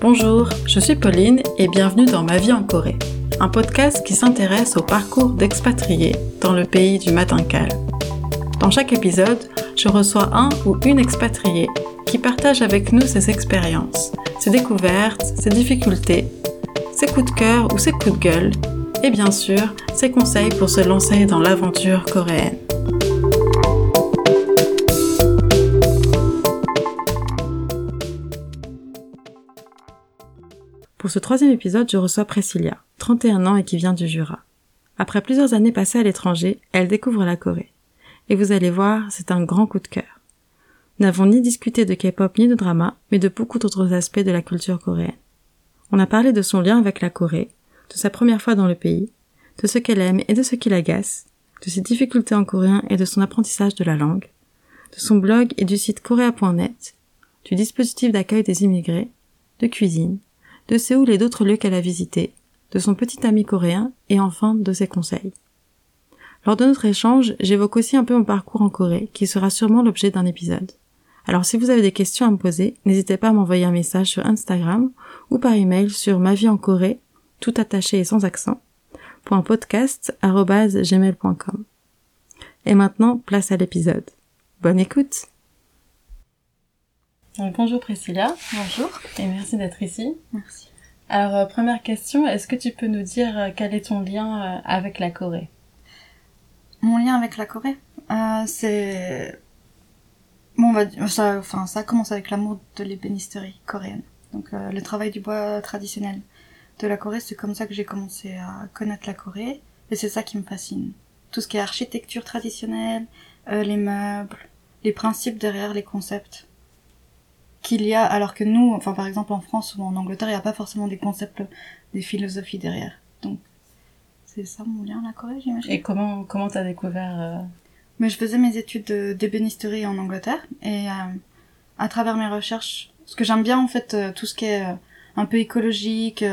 Bonjour, je suis Pauline et bienvenue dans Ma vie en Corée, un podcast qui s'intéresse au parcours d'expatriés dans le pays du matin calme. Dans chaque épisode, je reçois un ou une expatriée qui partage avec nous ses expériences, ses découvertes, ses difficultés, ses coups de cœur ou ses coups de gueule, et bien sûr, ses conseils pour se lancer dans l'aventure coréenne. Pour ce troisième épisode, je reçois Priscilla, 31 ans et qui vient du Jura. Après plusieurs années passées à l'étranger, elle découvre la Corée. Et vous allez voir, c'est un grand coup de cœur. Nous n'avons ni discuté de K-pop ni de drama, mais de beaucoup d'autres aspects de la culture coréenne. On a parlé de son lien avec la Corée, de sa première fois dans le pays, de ce qu'elle aime et de ce qui l'agace, de ses difficultés en coréen et de son apprentissage de la langue, de son blog et du site korea.net, du dispositif d'accueil des immigrés, de cuisine, de Séoul et d'autres lieux qu'elle a visités, de son petit ami coréen et enfin de ses conseils. Lors de notre échange, j'évoque aussi un peu mon parcours en Corée, qui sera sûrement l'objet d'un épisode. Alors si vous avez des questions à me poser, n'hésitez pas à m'envoyer un message sur Instagram ou par email sur ma vie en Corée, tout attaché et sans accent, .podcast@gmail.com. Et maintenant, place à l'épisode. Bonne écoute. Bonjour Priscilla. Bonjour. Et merci d'être ici. Merci. Alors, euh, première question, est-ce que tu peux nous dire euh, quel est ton lien euh, avec la Corée? Mon lien avec la Corée, c'est bon, va ça, enfin, ça commence avec l'amour de l'ébénisterie coréenne. Donc, le travail du bois traditionnel de la Corée, c'est comme ça que j'ai commencé à connaître la Corée, et c'est ça qui me fascine. Tout ce qui est architecture traditionnelle, les meubles, les principes derrière les concepts qu'il y a, alors que nous, enfin par exemple en France ou en Angleterre, il n'y a pas forcément des concepts, des philosophies derrière. Donc c'est ça mon lien à la Corée, j'imagine. Et comment comment t'as découvert euh, Mais je faisais mes études d'ébénisterie en Angleterre et euh, à travers mes recherches, ce que j'aime bien en fait, euh, tout ce qui est un peu écologique,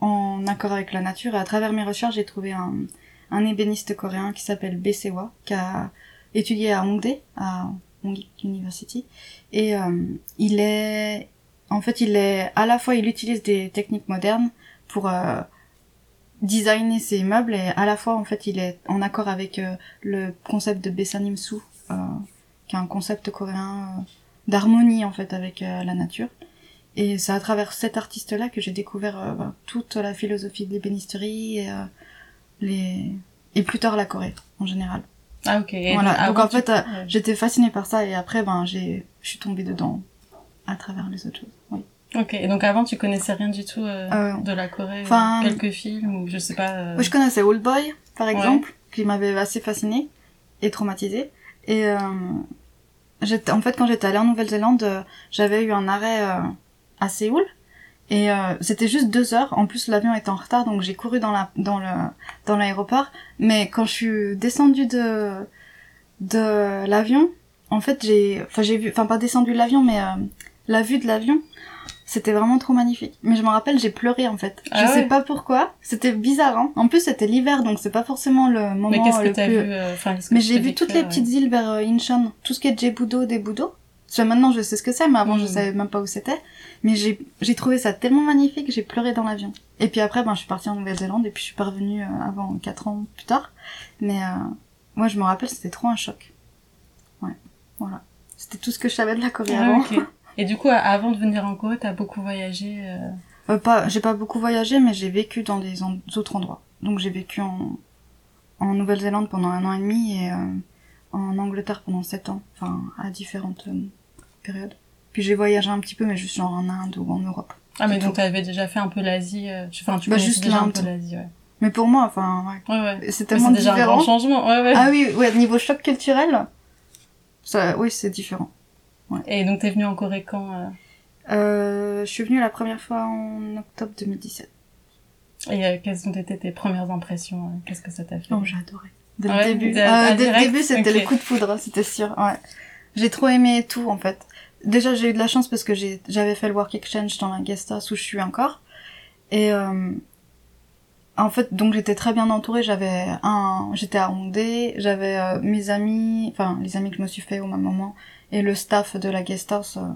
en accord avec la nature. Et à travers mes recherches, j'ai trouvé un, un ébéniste coréen qui s'appelle Besewa, qui a étudié à Hongdae, à University. Et euh, il est, en fait, il est, à la fois, il utilise des techniques modernes pour euh, designer ses meubles et à la fois, en fait, il est en accord avec euh, le concept de Besanim Su, qui est un concept coréen d'harmonie, en fait, avec la nature. Et c'est à travers cet artiste-là que j'ai découvert bah, toute la philosophie de l'ébénisterie et, les... et plus tard la Corée, en général. Ah ok. voilà. Donc en fait, euh, j'étais fascinée par ça et après, ben, j'ai, je suis tombée dedans à travers les autres choses. Oui. Ok. Et donc avant, tu connaissais rien du tout euh, euh de la Corée, quelques films ou je sais pas. Euh... Oui, je connaissais Old Boy, par exemple, qui m'avait assez fascinée et traumatisée. Et euh, j'étais, en fait, quand j'étais allée en Nouvelle-Zélande, j'avais eu un arrêt à Séoul. Et euh, c'était juste deux heures. En plus, l'avion était en retard, donc j'ai couru dans la dans le dans l'aéroport. Mais quand je suis descendue de de l'avion, en fait, j'ai enfin j'ai vu, enfin pas descendu de l'avion, mais euh, la vue de l'avion, c'était vraiment trop magnifique. Mais je me rappelle, j'ai pleuré en fait. Ah je sais pas pourquoi. C'était bizarre. Hein. En plus, c'était l'hiver, donc c'est pas forcément le moment mais qu'est-ce que le plus. Vu, euh, mais j'ai vu toutes les petites îles vers Incheon, tout ce qui est Jebudo, Debudo maintenant je sais ce que c'est, mais avant je mm. savais même pas où c'était. Mais j'ai, j'ai trouvé ça tellement magnifique, j'ai pleuré dans l'avion. Et puis après, ben, je suis partie en Nouvelle-Zélande et puis je suis pas revenue euh, avant 4 ans plus tard. Mais euh, moi je me rappelle, c'était trop un choc. Ouais, voilà. C'était tout ce que je savais de la Corée ah, avant. Et du coup, avant de venir en Corée, t'as beaucoup voyagé euh... euh pas, J'ai pas beaucoup voyagé, mais j'ai vécu dans des autres endroits. Donc j'ai vécu en, en Nouvelle-Zélande pendant un an et demi et euh, en Angleterre pendant 7 ans. Enfin, à différentes période. Puis j'ai voyagé un petit peu, mais juste genre en Inde ou en Europe. Ah, mais donc t'avais déjà fait un peu l'Asie, euh... enfin tu bah, juste déjà un peu l'Asie, ouais. Mais pour moi, enfin, ouais. ouais, ouais. C'est tellement déjà différent. un grand changement, ouais, ouais. Ah oui, ouais, niveau choc culturel, ça, oui, c'est différent. Ouais. Et donc t'es venue en Corée quand euh... euh je suis venue la première fois en octobre 2017. Et euh, quelles ont été tes premières impressions euh, Qu'est-ce que ça t'a fait? Oh, j'ai adoré. Dès le début. Euh, dès le début, c'était le coup de foudre, c'était sûr. Ouais. J'ai trop aimé tout, en fait déjà j'ai eu de la chance parce que j'avais fait le work exchange dans la guest house où je suis encore et euh, en fait donc j'étais très bien entourée j'avais un j'étais à Hongdae j'avais euh, mes amis enfin les amis que je me suis fait au même moment et le staff de la guest house euh,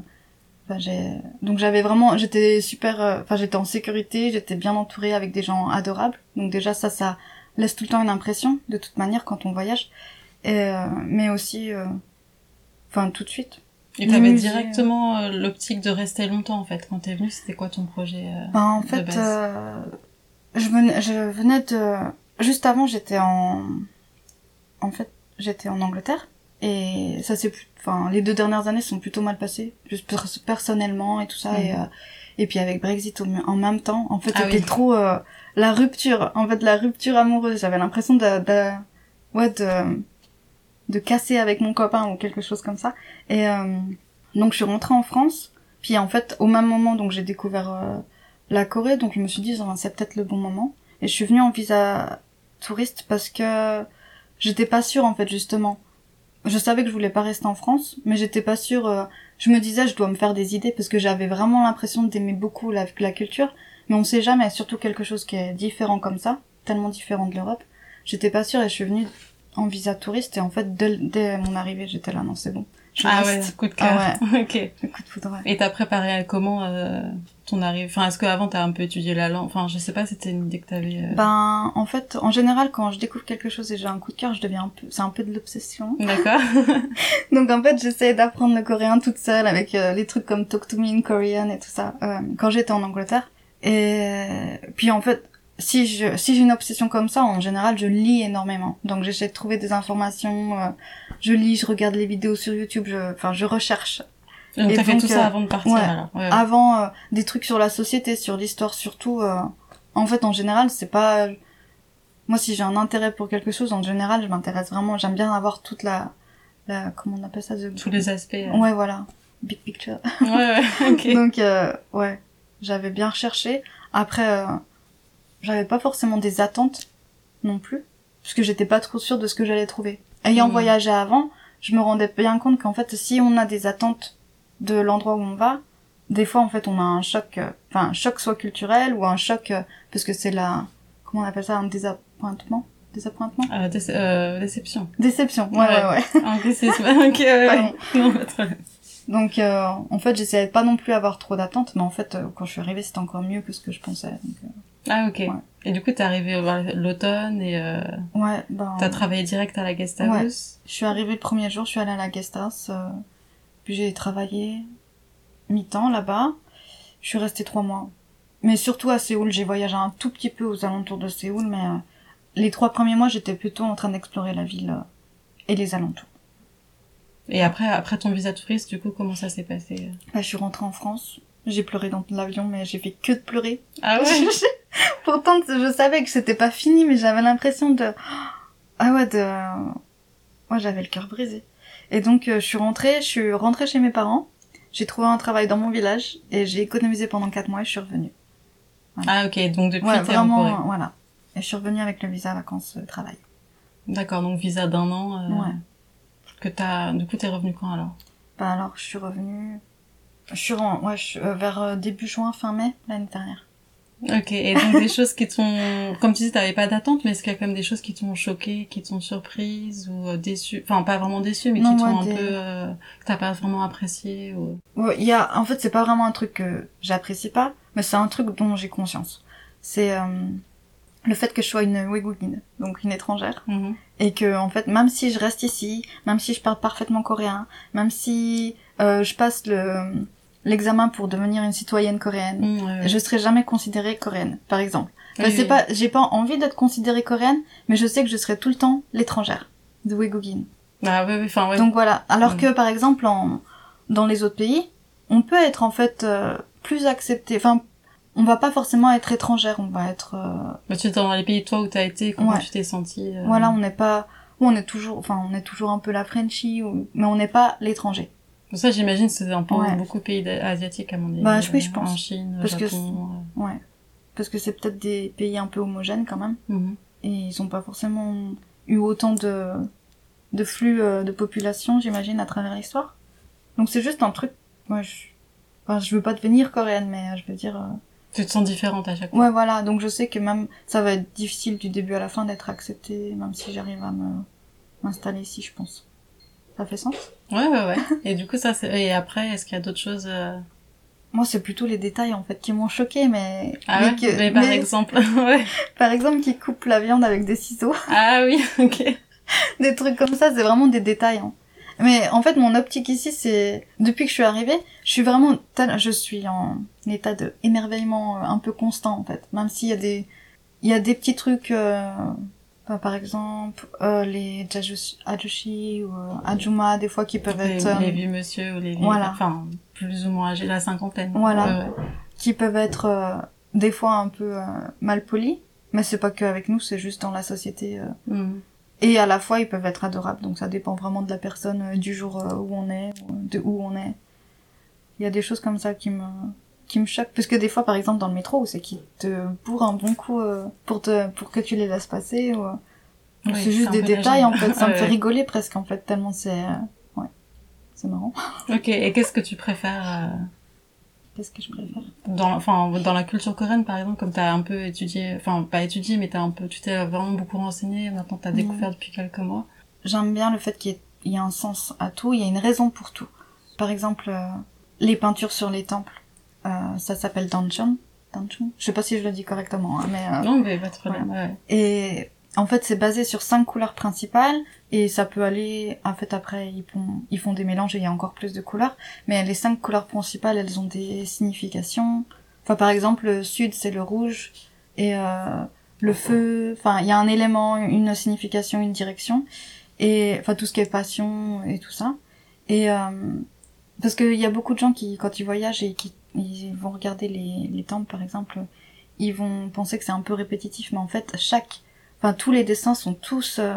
j'ai donc j'avais vraiment j'étais super euh, enfin j'étais en sécurité, j'étais bien entourée avec des gens adorables. Donc déjà ça ça laisse tout le temps une impression de toute manière quand on voyage. Et, euh, mais aussi euh, enfin tout de suite. Et t'avais directement euh, l'optique de rester longtemps en fait. Quand t'es venue, c'était quoi ton projet ben, en fait je venais je venais de juste avant j'étais en en fait j'étais en Angleterre. Et ça c'est enfin les deux dernières années sont plutôt mal passées juste personnellement et tout ça. Et mm. euh, et puis avec Brexit en même temps en fait ah c'était trop euh, la rupture en fait la rupture amoureuse. J'avais l'impression de, de ouais de de casser avec mon copain ou quelque chose comme ça. Et euh, donc je suis rentrée en France. Puis en fait au même moment donc j'ai découvert la Corée. Donc je me suis dit c'est peut-être le bon moment. Et je suis venue en visa touriste parce que j'étais pas sûre en fait justement. Je savais que je voulais pas rester en France, mais j'étais pas sûre. Euh, je me disais, je dois me faire des idées parce que j'avais vraiment l'impression d'aimer beaucoup la, la, culture, mais on sait jamais, surtout quelque chose qui est différent comme ça, tellement différent de l'Europe. J'étais pas sûre et je suis venue en visa touriste et en fait dès, dès mon arrivée j'étais là non c'est bon ah ouais, coup de cœur. Ah ouais. ok. coup de foudre. Et t'as préparé comment euh, ton arrivée Enfin, est-ce qu'avant t'as un peu étudié la langue? Enfin, je sais pas, c'était une idée que t'avais. Euh... Ben, en fait, en général, quand je découvre quelque chose et j'ai un coup de cœur, je deviens un peu, c'est un peu de l'obsession. D'accord. Donc en fait, j'essayais d'apprendre le coréen toute seule avec euh, les trucs comme Talk to Me in Korean et tout ça euh, quand j'étais en Angleterre. Et puis en fait, si je si j'ai une obsession comme ça, en général, je lis énormément. Donc j'essaie de trouver des informations, euh, je lis, je regarde les vidéos sur YouTube, je enfin je recherche. Donc t'as fait tout ça euh, avant de partir alors. Ouais, Avant euh, des trucs sur la société, sur l'histoire surtout en fait en général, c'est pas moi si j'ai un intérêt pour quelque chose en général, je m'intéresse vraiment, j'aime bien avoir toute la la comment on appelle ça tous les aspects. Ouais voilà, big picture. Ouais ouais, OK. Donc ouais, j'avais bien recherché. Après j'avais pas forcément des attentes non plus, puisque j'étais pas trop sûre de ce que j'allais trouver. Ayant mmh. voyagé avant, je me rendais bien compte qu'en fait, si on a des attentes de l'endroit où on va, des fois, en fait, on a un choc, euh, enfin, un choc soit culturel ou un choc, euh, parce que c'est la, comment on appelle ça, un désappointement? Désappointement? Euh, euh, Déception. Déception, ouais, ouais, ouais. ouais. ok, ouais, Non, donc, euh, en fait, j'essayais pas non plus avoir trop d'attentes, mais en fait, quand je suis arrivée, c'était encore mieux que ce que je pensais. Donc, ah ok. Et du coup, t'es arrivé l'automne et euh, ouais, ben, t'as travaillé direct à la guest house? Je suis arrivée le premier jour, je suis allée à la guest house, euh, puis j'ai travaillé mi-temps là-bas. Je suis restée trois mois. Mais surtout à Séoul, j'ai voyagé un tout petit peu aux alentours de Séoul, mais euh, les trois premiers mois, j'étais plutôt en train d'explorer la ville euh, et les alentours. Et après, après ton visa touriste, du coup, comment ça s'est passé? Bah, Je suis rentrée en France. J'ai pleuré dans l'avion, mais j'ai fait que de pleurer. Ah ouais? Pourtant, je savais que c'était pas fini, mais j'avais l'impression de... Ah ouais, de... Moi, j'avais le cœur brisé. Et donc, euh, je suis rentrée, je suis rentrée chez mes parents. J'ai trouvé un travail dans mon village et j'ai économisé pendant quatre mois et je suis revenue. Ah ok, donc depuis ouais, vraiment, voilà. Et je suis revenue avec le visa vacances euh, travail. D'accord, donc visa d'un an. Euh, ouais. Que t'as, du coup, t'es revenue quand alors? Bah alors, je suis revenue. Je suis en... ouais, je... vers début juin, fin mai l'année dernière. Ok, et donc des choses qui t'ont, comme tu dis, t'avais pas d'attente, mais est-ce qu'il y a quand même des choses qui t'ont choqué, qui t'ont surprise ou euh, déçu, enfin pas vraiment déçu, mais qui t'ont un peu, euh, que t'as pas vraiment apprécié ou... Il y a, en fait, c'est pas vraiment un truc que j'apprécie pas, mais c'est un truc dont j'ai conscience. C'est euh, le fait que je sois une Ouïghourine, donc une étrangère, mm-hmm. et que en fait, même si je reste ici, même si je parle parfaitement coréen, même si euh, je passe le l'examen pour devenir une citoyenne coréenne, mmh, je serai jamais considérée coréenne, par exemple. c'est pas, j'ai pas envie d'être considérée coréenne, mais je sais que je serai tout le temps l'étrangère de Wegugin. Ah oui, enfin Donc voilà. Alors mmh. que par exemple en dans les autres pays, on peut être en fait euh, plus accepté. Enfin, on va pas forcément être étrangère, on va être. Euh... Bah, tu es dans les pays toi où t'as été, comment tu t'es senti euh... Voilà, on n'est pas, on est toujours, enfin, on est toujours un peu la Frenchie, ou... mais on n'est pas l'étranger. Ça, j'imagine, c'est un peu beaucoup de pays asiatiques, à mon avis. Bah, oui, je pense. En Chine, Parce Japon. Que ouais. Parce que c'est peut-être des pays un peu homogènes, quand même. Mm-hmm. Et ils ont pas forcément eu autant de, de flux euh, de population, j'imagine, à travers l'histoire. Donc c'est juste un truc, moi, je, enfin, je veux pas devenir coréenne, mais euh, je veux dire... Euh, tu te sens différente à chaque fois. Ouais, voilà. Donc je sais que même, ça va être difficile du début à la fin d'être acceptée, même si j'arrive à me, m'installer ici, je pense. Ça fait sens Ouais, ouais, ouais. et du coup, ça, c'est... Et après, est-ce qu'il y a d'autres choses euh, moi, c'est plutôt les détails en fait qui m'ont choqué, mais Ah mais ouais? que- Mais par mais- exemple, ouais. par exemple, qui coupe la viande avec des ciseaux, Ah oui, ok. des trucs comme ça, c'est vraiment des détails. hein. Mais en fait, mon optique ici, c'est depuis que je suis arrivée, je suis vraiment, je suis en état de émerveillement euh, un peu constant en fait, même s'il y a des, il y a des petits trucs. euh, par exemple, euh, les Jajushi- Ajushi ou euh, Ajuma, des fois qui peuvent être euh, les vieux monsieur ou les vieux, voilà. enfin, plus ou moins âgés, la cinquantaine. Voilà. Qui peuvent être euh, des fois un peu mal polis, mais c'est pas que avec nous, c'est juste dans la société. euh. Mm. Et à la fois, ils peuvent être adorables, donc ça dépend vraiment de la personne, du jour où on est, de où on est. Il y a des choses comme ça qui me qui me choquent. Parce que des fois par exemple dans le métro c'est qu'ils te bourrent un bon coup euh, pour te pour que tu les laisses passer ou, euh, Oui, c'est juste des détails en fait. Ça me fait rigoler presque en fait tellement c'est euh, ouais c'est marrant. Ok, et qu'est-ce que tu préfères euh, qu'est-ce que je préfère? dans, enfin, dans la culture coréenne, par exemple, comme t'as un peu étudié, enfin, pas étudié, mais t'as un peu, tu t'es vraiment beaucoup renseigné, maintenant t'as découvert depuis quelques mois. j'aime bien le fait qu'il y, y a un sens à tout, il y a une raison pour tout. Par exemple, les peintures sur les temples, ça s'appelle danchon. Danchon Je sais pas si je le dis correctement, hein, mais... euh, Non, mais pas de problème, ouais. et en fait, c'est basé sur cinq couleurs principales, et ça peut aller... En fait, après, ils font, ils font des mélanges et il y a encore plus de couleurs, mais les cinq couleurs principales, elles ont des significations. Enfin, par exemple, le sud, c'est le rouge, et euh, le feu... Enfin, il y a un élément, une signification, une direction et enfin tout ce qui est passion et tout ça et euh, parce qu'il y a beaucoup de gens qui quand ils voyagent et qui ils vont regarder les, les temples par exemple ils vont penser que c'est un peu répétitif mais en fait chaque enfin tous les dessins sont tous euh,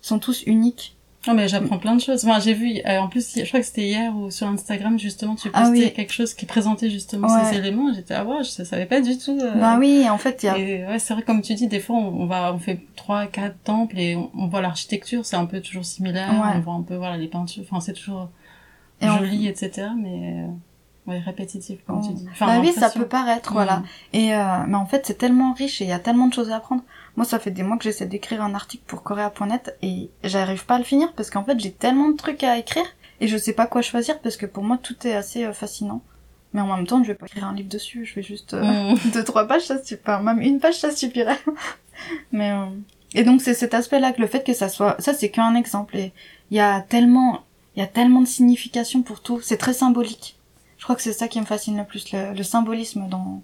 sont tous uniques Non, mais j'apprends plein de choses. Enfin, j'ai vu, euh, en plus, je crois que c'était hier ou sur Instagram, justement, tu postais Ah oui. quelque chose qui présentait justement Ouais. ces éléments. J'étais, ah ouais, je savais pas du tout. euh, bah oui en fait il y a Et ouais, c'est vrai, comme tu dis, des fois, on, on va, on fait trois, quatre temples et on, on voit l'architecture, c'est un peu toujours similaire. Ouais. On voit un peu, voilà, les peintures. Enfin, c'est toujours Et joli, etc. Mais, ouais, répétitif, comme Oh. tu dis. Enfin, bah oui ça peut paraître voilà. Et euh, mais en fait c'est tellement riche et il y a tellement de choses à apprendre. Moi ça fait des mois que j'essaie d'écrire un article pour Korea.net et j'arrive pas à le finir parce qu'en fait j'ai tellement de trucs à écrire et je sais pas quoi choisir parce que pour moi tout est assez euh, fascinant. Mais en même temps je vais pas écrire un livre dessus. Je vais juste euh, Mm. deux trois pages ça enfin, même une page ça suffirait. Mais euh, et donc c'est cet aspect là que le fait que ça soit ça c'est qu'un exemple. Et il y a tellement il y a tellement de signification pour tout. C'est très symbolique je crois que c'est ça qui me fascine le plus le, le symbolisme dans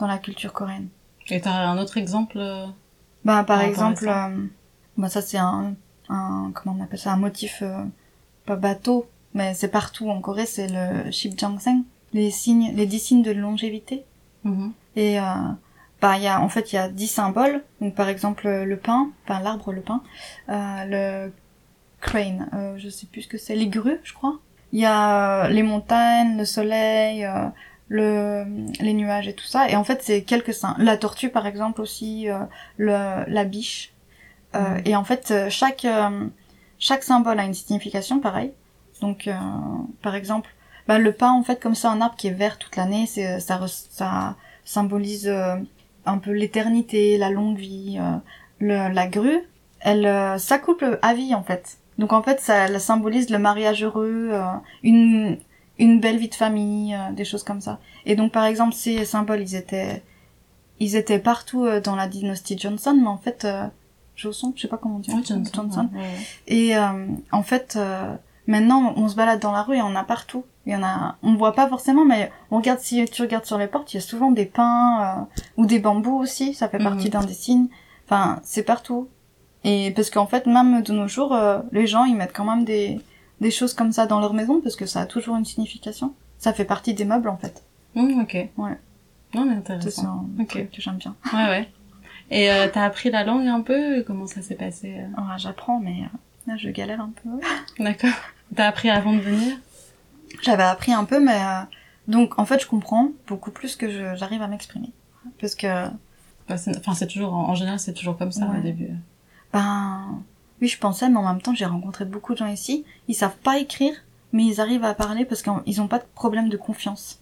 dans la culture coréenne Et t'as un autre exemple euh, bah par exemple ça? euh, bah ça c'est un un comment on appelle ça un motif euh, pas bateau mais c'est partout en Corée c'est le shipjangseng les signes les dix signes de longévité mhm. Et euh, bah y a en fait il y a dix symboles. Donc par exemple le pin, enfin l'arbre le pin, euh, le crane, je sais plus ce que c'est, les grues je crois. Il y a euh, les montagnes, le soleil, euh, le les nuages et tout ça. Et en fait c'est quelques saints. La tortue par exemple aussi, euh, le la biche. Euh, Mhm. Et en fait chaque chaque symbole a une signification pareil. Donc par exemple bah, le pin en fait comme c'est un arbre qui est vert toute l'année, c'est ça ça symbolise un peu l'éternité, la longue vie. le, la grue, elle s'accouple à vie en fait. Donc en fait, ça, symbolise le mariage heureux, euh, une une belle vie de famille, euh, des choses comme ça. Et donc par exemple, ces symboles, ils étaient ils étaient partout euh, dans la dynastie Johnson, mais en fait Johnson, je sais pas comment dire. Ouais, Johnson. ouais, ouais. Et euh, en fait, euh, maintenant, on se balade dans la rue et on en a partout. Il y en a, on voit pas forcément, mais on regarde si tu regardes sur les portes, il y a souvent des pins euh, ou des bambous aussi. Ça fait partie Mhm. d'un des signes. Enfin, c'est partout. Et parce qu'en fait, même de nos jours, euh, les gens ils mettent quand même des des choses comme ça dans leur maison parce que ça a toujours une signification. Ça fait partie des meubles en fait. Mhm, ok. Ouais. Non, mais C'est intéressant. ça un Ok. truc que j'aime bien. Ouais, ouais. Et euh, t'as appris la langue un peu? Comment ça s'est passé euh? Ouais, J'apprends, mais euh, là, je galère un peu. D'accord. T'as appris avant de venir? J'avais appris un peu, mais donc en fait, je comprends beaucoup plus que j'arrive à m'exprimer. Parce que, Bah, c'est- Enfin, c'est toujours, en en général, c'est toujours comme ça Ouais. au début. Ben, oui, je pensais, mais en même temps, j'ai rencontré beaucoup de gens ici. Ils savent pas écrire, mais ils arrivent à parler parce qu'ils ont pas de problème de confiance.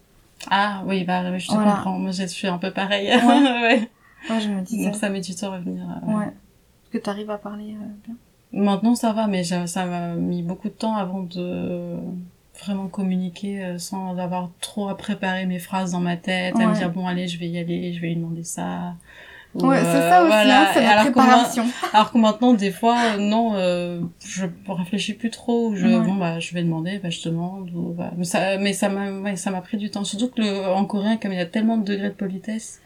Ah oui, bah je te Voilà. comprends. Moi, je suis un peu pareil. Ouais. ouais. Ouais, je me disais. Donc ça met du temps à revenir. euh, Ouais. Est-ce que t'arrives à parler euh, bien Maintenant, ça va, mais ça m'a mis beaucoup de temps avant de... vraiment communiquer euh, sans avoir trop à préparer mes phrases dans ma tête, à me dire bon allez je vais y aller, je vais lui demander ça. Ouais, c'est ça aussi, hein, c'est la préparation. alors que maintenant, des fois, non, euh, je réfléchis plus trop. Je, bon, bah, je vais demander, bah, je demande. Ou, bah, mais ça, mais ça m'a, ouais, ça m'a pris du temps. Surtout que le, en coréen, comme il y a tellement de degrés de politesse,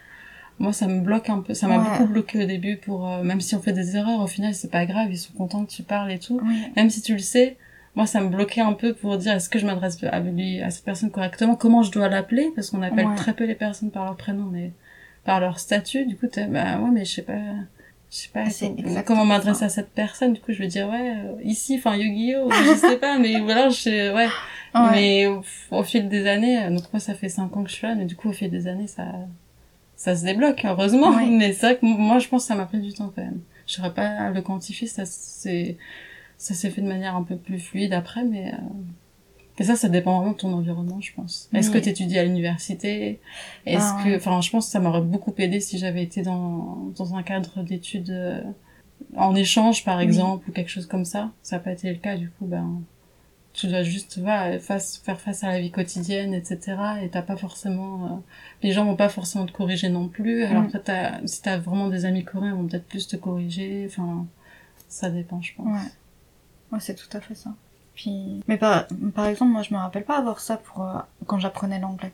moi, ça me bloque un peu. Ça m'a beaucoup bloqué au début pour, euh, même si on fait des erreurs, au final, c'est pas grave. Ils sont contents que tu parles et tout. Même si tu le sais, moi ça me bloquait un peu pour dire est-ce que je m'adresse à lui à cette personne correctement? Comment je dois l'appeler? Parce qu'on appelle très peu les personnes par leur prénom mais par leur statut du coup bah ouais mais je sais pas je sais pas comment, comment m'adresser à cette personne. Du coup je vais dire ouais euh, ici enfin Yu-Gi-Oh je sais pas mais voilà je ouais, mais au, fil des années donc moi ça fait cinq ans que je suis là mais du coup au fil des années ça ça se débloque heureusement. Mais c'est vrai que moi je pense que ça m'a pris du temps quand même. Je saurais pas à le quantifier ça c'est ça s'est fait de manière un peu plus fluide après, mais euh... et ça, ça dépend vraiment de ton environnement, je pense. Est-ce que tu étudies à l'université? Est-ce ah, que, enfin, je pense que ça m'aurait beaucoup aidé si j'avais été dans dans un cadre d'études euh, en échange, par exemple, ou quelque chose comme ça. Ça n'a pas été le cas, du coup, ben tu dois juste va face, faire face à la vie quotidienne etc et t'as pas forcément euh, les gens vont pas forcément te corriger non plus alors que t'as si t'as vraiment des amis coréens ils vont peut-être plus te corriger enfin ça dépend je pense ouais. Ouais, c'est tout à fait ça. Puis, mais par, par exemple, moi, je me rappelle pas avoir ça pour euh, quand j'apprenais l'anglais.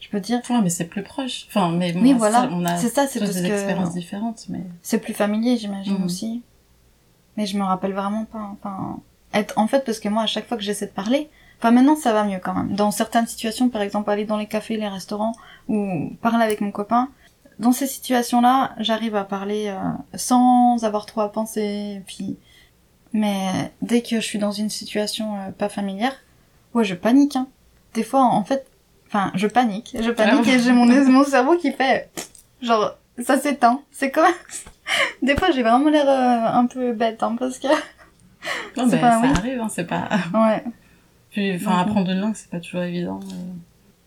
Je peux dire. Ouais, mais c'est plus proche. Enfin, mais oui, voilà. C'est ça, c'est parce des expériences différentes, mais. C'est plus familier, j'imagine mhm. aussi. Mais je me rappelle vraiment pas. Enfin, être en fait parce que moi, à chaque fois que j'essaie de parler, enfin maintenant ça va mieux quand même. Dans certaines situations, par exemple, aller dans les cafés, les restaurants ou parler avec mon copain. Dans ces situations-là, j'arrive à parler euh, sans avoir trop à penser. Puis mais dès que je suis dans une situation euh, pas familière, ouais, je panique. Hein. Des fois, en fait, enfin, je panique, je panique et j'ai mon, mon cerveau qui fait, genre, ça s'éteint. C'est comme, des fois, j'ai vraiment l'air euh, un peu bête, hein, parce que. Non, ben, ça arrive, hein, c'est pas. Ouais. Puis, enfin, apprendre une langue, c'est pas toujours évident. Euh.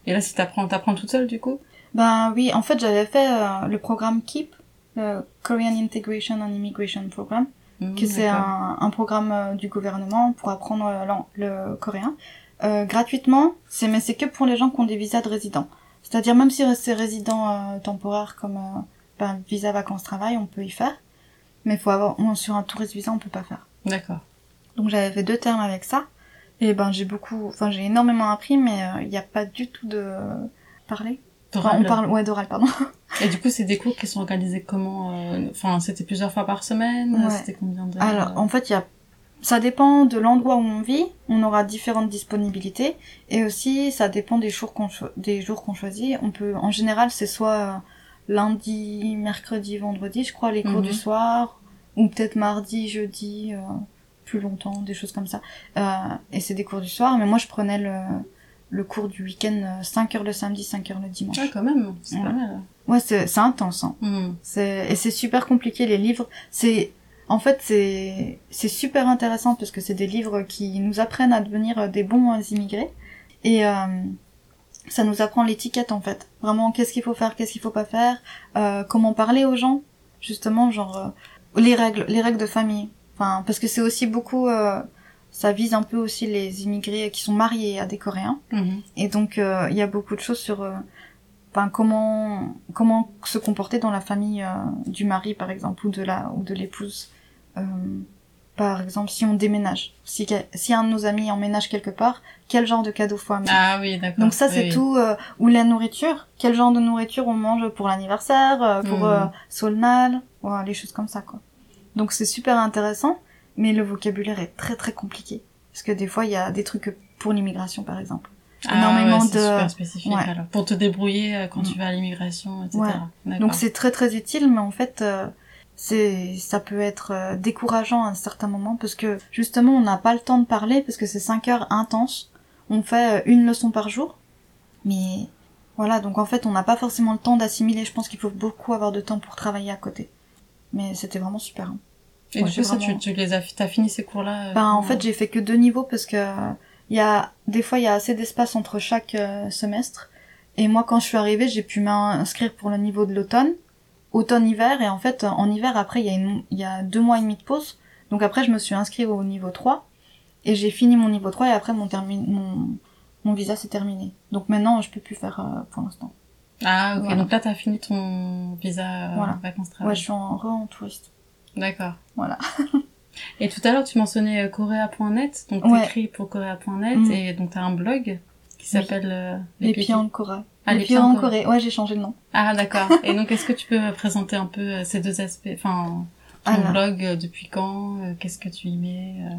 Et là, si t'apprends, t'apprends toute seule, du coup? Ben oui, en fait, j'avais fait le programme KEEP, le Korean Integration and Immigration Program. Mmh, que c'est un, un, programme euh, du gouvernement pour apprendre euh, le coréen. Euh, gratuitement, c'est mais c'est que pour les gens qui ont des visas de résident. C'est-à-dire même si c'est résident euh, temporaire comme euh, ben, visa vacances travail, on peut y faire. Mais faut avoir sur un touriste visa, on peut pas faire. D'accord. Donc j'avais fait deux termes avec ça. Et ben j'ai beaucoup, enfin j'ai énormément appris, mais il n'y a pas du tout de parler on parle, ouais, d'oral, pardon. Et du coup, c'est des cours qui sont organisés comment euh, Enfin, c'était plusieurs fois par semaine C'était combien d'heures Alors, en fait, il y a... Ça dépend de l'endroit où on vit. On aura différentes disponibilités. Et aussi, ça dépend des jours qu'on des jours qu'on choisit. On peut, en général, c'est soit euh, lundi, mercredi, vendredi, je crois, les cours du mhm. soir, ou peut-être mardi, jeudi, euh, plus longtemps, des choses comme ça. et c'est des cours du soir. Mais moi, je prenais le le cours du week-end, 5 euh, heures le samedi, 5 heures le dimanche. Ah, quand même, c'est pas mal. Ouais, c'est intense. Hein. Hmm. Et c'est super compliqué les livres. C'est en fait c'est c'est super intéressant parce que c'est des livres qui nous apprennent à devenir des bons immigrés et euh, ça nous apprend l'étiquette en fait. Vraiment, qu'est-ce qu'il faut faire, qu'est-ce qu'il faut pas faire, euh, comment parler aux gens, justement, genre euh, les règles, les règles de famille. Enfin, parce que c'est aussi beaucoup euh, ça vise un peu aussi les immigrés qui sont mariés à des Coréens. Mhm. Et donc euh, il y a beaucoup de choses sur euh, comment comment se comporter dans la famille euh, du mari par exemple ou de la ou de l'épouse. par exemple, si on déménage, si, si un de nos amis emménage quelque part, quel genre de cadeau faut amener? Ah oui, d'accord. Donc ça, c'est tout. ou la nourriture, quel genre de nourriture on mange pour l'anniversaire, pour mmh. Solnal, les choses comme ça, quoi. Donc c'est super intéressant mais le vocabulaire est très très compliqué. Parce que des fois, il y a des trucs pour l'immigration, par exemple. Ah, énormément ouais, de super spécifique alors. pour te débrouiller euh, quand tu vas à l'immigration etc ouais. donc c'est très très utile mais en fait euh, c'est ça peut être euh, décourageant à un certain moment parce que justement on n'a pas le temps de parler parce que c'est 5 heures intenses on fait une leçon par jour mais voilà donc en fait on n'a pas forcément le temps d'assimiler je pense qu'il faut beaucoup avoir de temps pour travailler à côté mais c'était vraiment super hein. Et du coup, ça, tu, tu, les as, t'as fini ces cours-là euh, Ben, en fait, j'ai fait que deux niveaux parce que il y a des fois il y a assez d'espace entre chaque euh, semestre. Et moi, quand je suis arrivée, j'ai pu m'inscrire pour le niveau de l'automne, automne-hiver. Et en fait, en hiver, après, il y a une, il y a deux mois et demi de pause. Donc après, je me suis inscrite au niveau 3. Et j'ai fini mon niveau 3 et après mon, termi- mon, mon visa s'est terminé. Donc maintenant, je peux plus faire euh, pour l'instant. Ah, ok. Voilà. Donc là, t'as fini ton visa euh, Voilà. vacances-travail. Ouais, je suis en re en touriste. D'accord. Voilà. Et tout à l'heure, tu mentionnais euh, Korea.net, donc Ouais. t'écris pour Korea.net, Mm. et donc t'as un blog qui s'appelle euh, Les Pieds- en Corée. Ah, les, pieds en Corée. Ouais, j'ai changé de nom. Ah, d'accord. et donc, est-ce que tu peux présenter un peu euh, ces deux aspects Enfin, ton Alors. blog, euh, depuis quand euh, Qu'est-ce que tu y mets euh?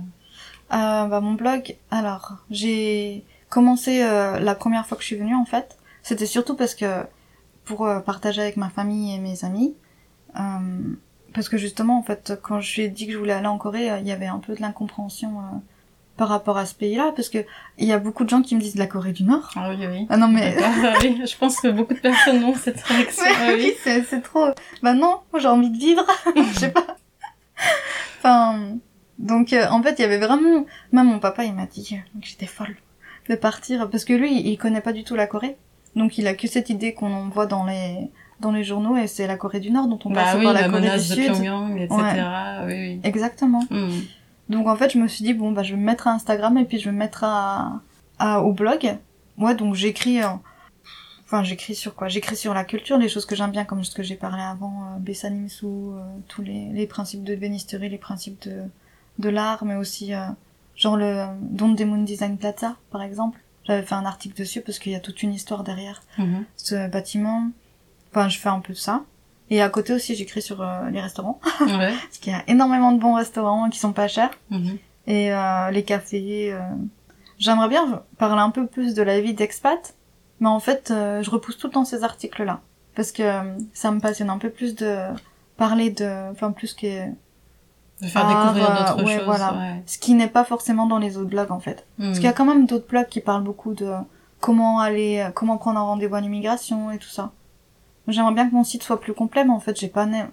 Euh, bah, mon blog, alors, j'ai commencé euh, la première fois que je suis venue, en fait. C'était surtout parce que, pour euh, partager avec ma famille et mes amis, euh, parce que justement, en fait, quand je lui ai dit que je voulais aller en Corée, euh, il y avait un peu de l'incompréhension euh, par rapport à ce pays-là, parce que il y a beaucoup de gens qui me disent de la Corée du Nord. Ah oui, oui. Ah non, mais... Ah oui, je pense que beaucoup de personnes ont cette réaction. Mais ah oui, oui. c'est, c'est trop. Bah non, moi j'ai envie de vivre. Je sais pas. Enfin, donc euh, en fait, il y avait vraiment. Même mon papa, il m'a dit que j'étais folle de partir parce que lui, il connaît pas du tout la Corée. Donc il a que cette idée qu'on en voit dans les dans les journaux et c'est la Corée du Nord dont on Bah passe oui, par la, la Corée du menace de Sud. Pyongyang, etc. Oui, oui. Exactement. Mm. Donc en fait, je me suis dit bon bah je vais me mettre à Instagram et puis je vais me mettre à, à au blog. Ouais, donc j'écris euh, enfin j'écris sur quoi? J'écris sur la culture, les choses que j'aime bien comme ce que j'ai parlé avant euh, Bessanimsu, euh, tous les les principes de bénisterie, les principes de de l'art mais aussi euh, genre le Don Demon Design Plaza par exemple. J'avais fait un article dessus parce qu'il y a toute une histoire derrière Mhm. ce bâtiment. Enfin, je fais un peu de ça. Et à côté aussi, j'écris sur euh, les restaurants Ouais. parce qu'il y a énormément de bons restaurants qui sont pas chers Mhm. et euh, les cafés. euh. J'aimerais bien parler un peu plus de la vie d'expat, mais en fait, je repousse tout le temps ces articles-là parce que ça me passionne un peu plus de parler de, enfin plus que De faire découvrir d'autres ouais, choses. voilà. ouais. ce qui n'est pas forcément dans les autres blogs en fait. Mm. Parce qu'il y a quand même d'autres blogs qui parlent beaucoup de comment aller, comment prendre un rendez-vous à l'immigration et tout ça. J'aimerais bien que mon site soit plus complet, mais en fait, j'ai pas né-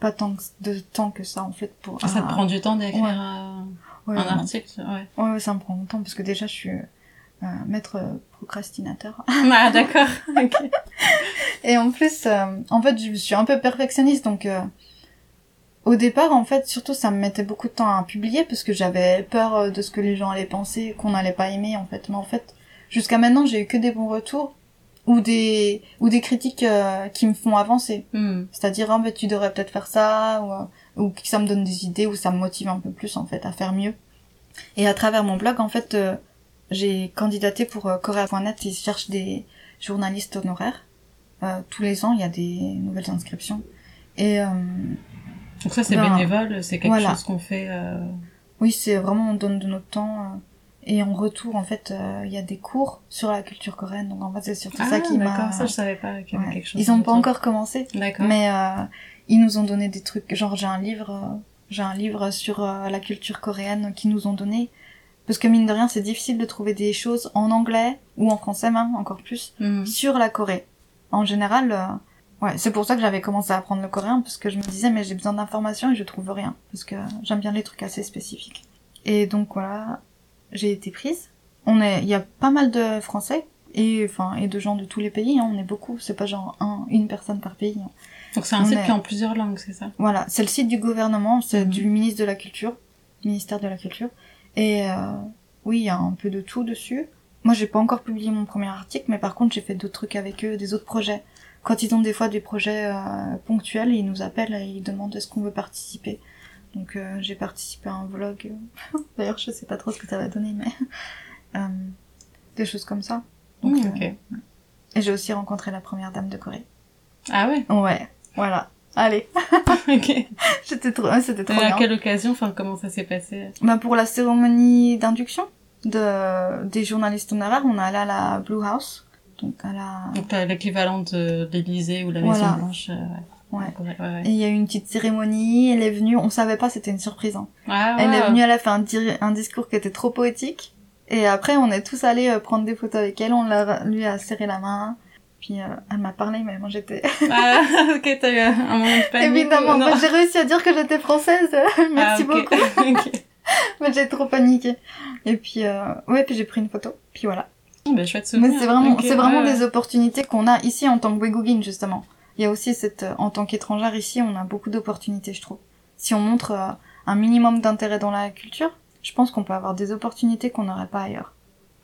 pas tant de temps que ça en fait pour. Ça te ah, prend du temps d'écrire Ouais. un, ouais, un article, ouais. Ouais, ouais, ça me prend longtemps parce que déjà je suis euh, maître euh, procrastinateur. Ah, d'accord. Et en plus, euh, en fait, je suis un peu perfectionniste donc euh, au départ, en fait, surtout ça me mettait beaucoup de temps à publier parce que j'avais peur euh, de ce que les gens allaient penser, qu'on allait pas aimer en fait. Mais en fait, jusqu'à maintenant, j'ai eu que des bons retours ou des ou des critiques euh, qui me font avancer. Mm. C'est-à-dire, ah, ben, tu devrais peut-être faire ça, ou, euh, ou que ça me donne des idées, ou ça me motive un peu plus, en fait, à faire mieux. Et à travers mon blog, en fait, euh, j'ai candidaté pour euh, Korea.net, ils cherchent des journalistes honoraires. Euh, tous les ans, il y a des nouvelles inscriptions. Et euh, Donc ça, c'est Ben, bénévole, c'est quelque voilà. chose qu'on fait... euh, oui, c'est vraiment, on donne de notre temps. Et en retour, en fait, euh, il y a des cours sur la culture coréenne. Donc, en fait, c'est surtout Ah, ça qui m'a... d'accord, ça, je savais pas qu'il y avait Ouais. quelque chose. Ils ont pas encore commencé. D'accord. Mais euh, ils nous ont donné des trucs, genre j'ai un livre, euh, j'ai un livre sur euh, la culture coréenne qu'ils nous ont donné. Parce que mine de rien, c'est difficile de trouver des choses en anglais ou en français même, encore plus, Mm. sur la Corée. En général, ouais, c'est pour ça que j'avais commencé à apprendre le coréen, parce que je me disais, mais j'ai besoin d'informations et je trouve rien. Parce que j'aime bien les trucs assez spécifiques. Et donc voilà, j'ai été prise. On est, il y a pas mal de Français et enfin et de gens de tous les pays. Hein, on est beaucoup. C'est pas genre un, une personne par pays. hein. Donc c'est un on site est- qui est en plusieurs langues, c'est ça? Voilà, c'est le site du gouvernement, c'est Mhm. du ministre de la Culture, ministère de la Culture. Et euh, oui, il y a un peu de tout dessus. Moi, j'ai pas encore publié mon premier article, mais par contre, j'ai fait d'autres trucs avec eux, des autres projets. Quand ils ont des fois des projets euh, ponctuels, ils nous appellent et ils demandent est-ce qu'on veut participer. Donc, euh, j'ai participé à un vlog. D'ailleurs, je sais pas trop ce que ça va donner, mais euh, des choses comme ça. Donc, Mm, euh, Ok. Et j'ai aussi rencontré la première dame de Corée. Ah ouais? Ouais, voilà. Allez, Ok. c'était trop, c'était trop Et à bien. quelle occasion? Enfin, comment ça s'est passé? Bah pour la cérémonie d'induction de des journalistes honoraires, on est allé à la Blue House, donc à la Donc l'équivalent de l'Élysée ou la Voilà. Maison Blanche. ouais. Ouais. Ouais, ouais, ouais. Et il y a eu une petite cérémonie, elle est venue, on savait pas, c'était une surprise. hein. Ah, Elle est venue, elle a fait un, un discours qui était trop poétique. Et après, on est tous allés euh, prendre des photos avec elle, on l'a, lui a serré la main. Puis euh, elle m'a parlé, mais moi j'étais... Ah, ok, t'as eu un moment de panique. Évidemment, bah, j'ai réussi à dire que j'étais française, merci Ah, beaucoup. Mais j'ai trop paniqué. Et puis, euh, ouais, puis j'ai pris une photo. Puis voilà. Bah, chouette souvenir. Mais c'est vraiment, c'est vraiment des opportunités qu'on a ici en tant que Wegugin, justement. Il y a aussi cette, euh, en tant qu'étrangère ici, on a beaucoup d'opportunités, je trouve. Si on montre euh, un minimum d'intérêt dans la culture, je pense qu'on peut avoir des opportunités qu'on n'aurait pas ailleurs.